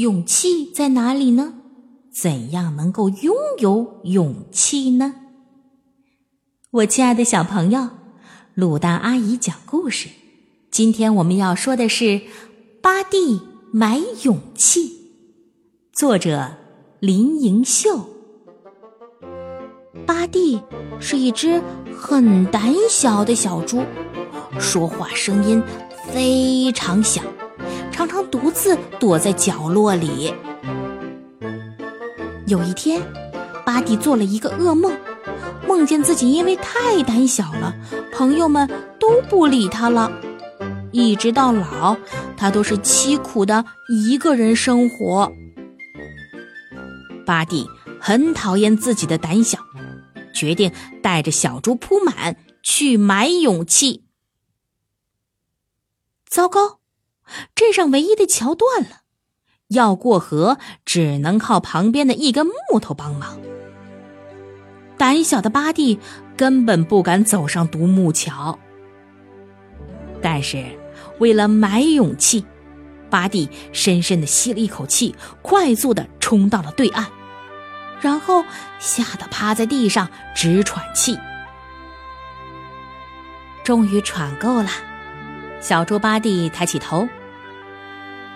勇气在哪里呢？怎样能够拥有勇气呢？我亲爱的小朋友，鲁丹阿姨讲故事。今天我们要说的是《巴蒂买勇气》，作者林莹秀。巴蒂是一只很胆小的小猪，说话声音非常响。常常独自躲在角落里。有一天，巴蒂做了一个噩梦，梦见自己因为太胆小了，朋友们都不理他了。一直到老，他都是凄苦的一个人生活。巴蒂很讨厌自己的胆小，决定带着小猪铺满去买勇气。糟糕！镇上唯一的桥断了，要过河只能靠旁边的一根木头帮忙。胆小的巴蒂根本不敢走上独木桥，但是为了买勇气，巴蒂深深的吸了一口气，快速的冲到了对岸，然后吓得趴在地上直喘气。终于喘够了，小猪巴蒂抬起头。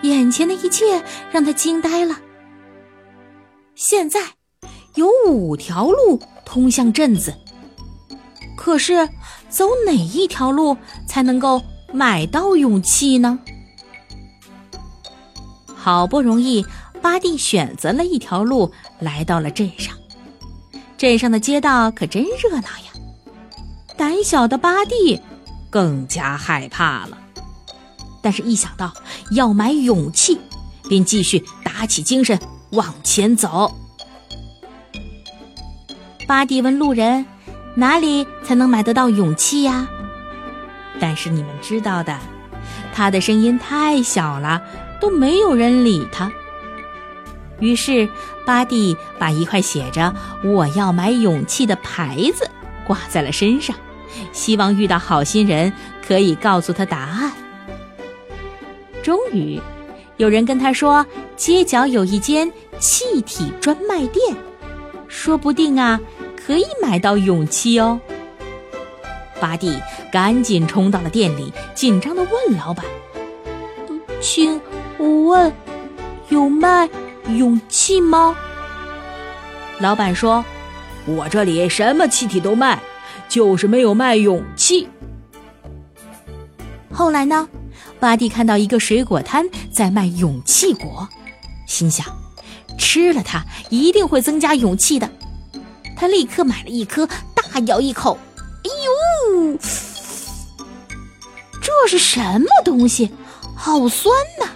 眼前的一切让他惊呆了。现在有五条路通向镇子，可是走哪一条路才能够买到勇气呢？好不容易，巴蒂选择了一条路，来到了镇上。镇上的街道可真热闹呀！胆小的巴蒂更加害怕了。但是，一想到要买勇气，便继续打起精神往前走。巴蒂问路人：“哪里才能买得到勇气呀？”但是你们知道的，他的声音太小了，都没有人理他。于是，巴蒂把一块写着“我要买勇气”的牌子挂在了身上，希望遇到好心人可以告诉他答案。终于，有人跟他说，街角有一间气体专卖店，说不定啊，可以买到勇气哦。巴蒂赶紧冲到了店里，紧张的问老板：“请问，有卖勇气吗？”老板说：“我这里什么气体都卖，就是没有卖勇气。”后来呢？巴蒂看到一个水果摊在卖勇气果，心想：吃了它一定会增加勇气的。他立刻买了一颗，大咬一口。哎呦，这是什么东西？好酸呐！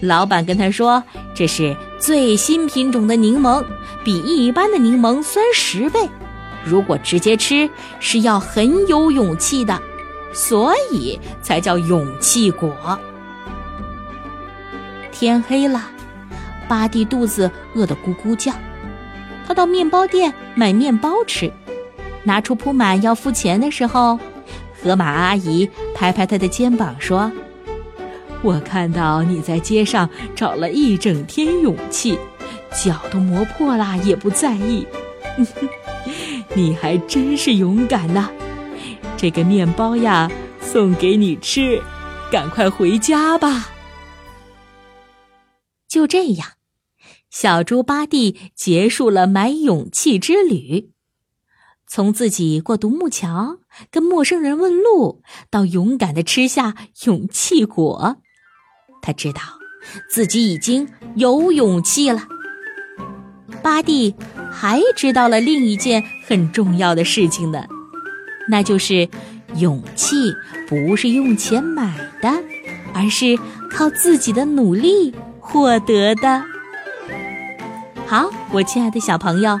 老板跟他说：“这是最新品种的柠檬，比一般的柠檬酸十倍。如果直接吃，是要很有勇气的。”所以才叫勇气果。天黑了，巴蒂肚子饿得咕咕叫。他到面包店买面包吃，拿出铺满要付钱的时候，河马阿姨拍拍他的肩膀说：“我看到你在街上找了一整天勇气，脚都磨破了也不在意，你还真是勇敢呐！”这个面包呀，送给你吃，赶快回家吧。就这样，小猪巴蒂结束了买勇气之旅。从自己过独木桥、跟陌生人问路，到勇敢的吃下勇气果，他知道自己已经有勇气了。巴蒂还知道了另一件很重要的事情呢。那就是勇气，不是用钱买的，而是靠自己的努力获得的。好，我亲爱的小朋友，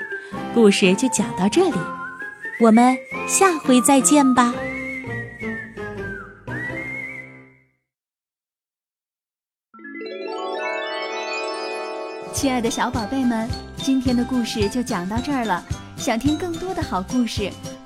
故事就讲到这里，我们下回再见吧。亲爱的小宝贝们，今天的故事就讲到这儿了。想听更多的好故事，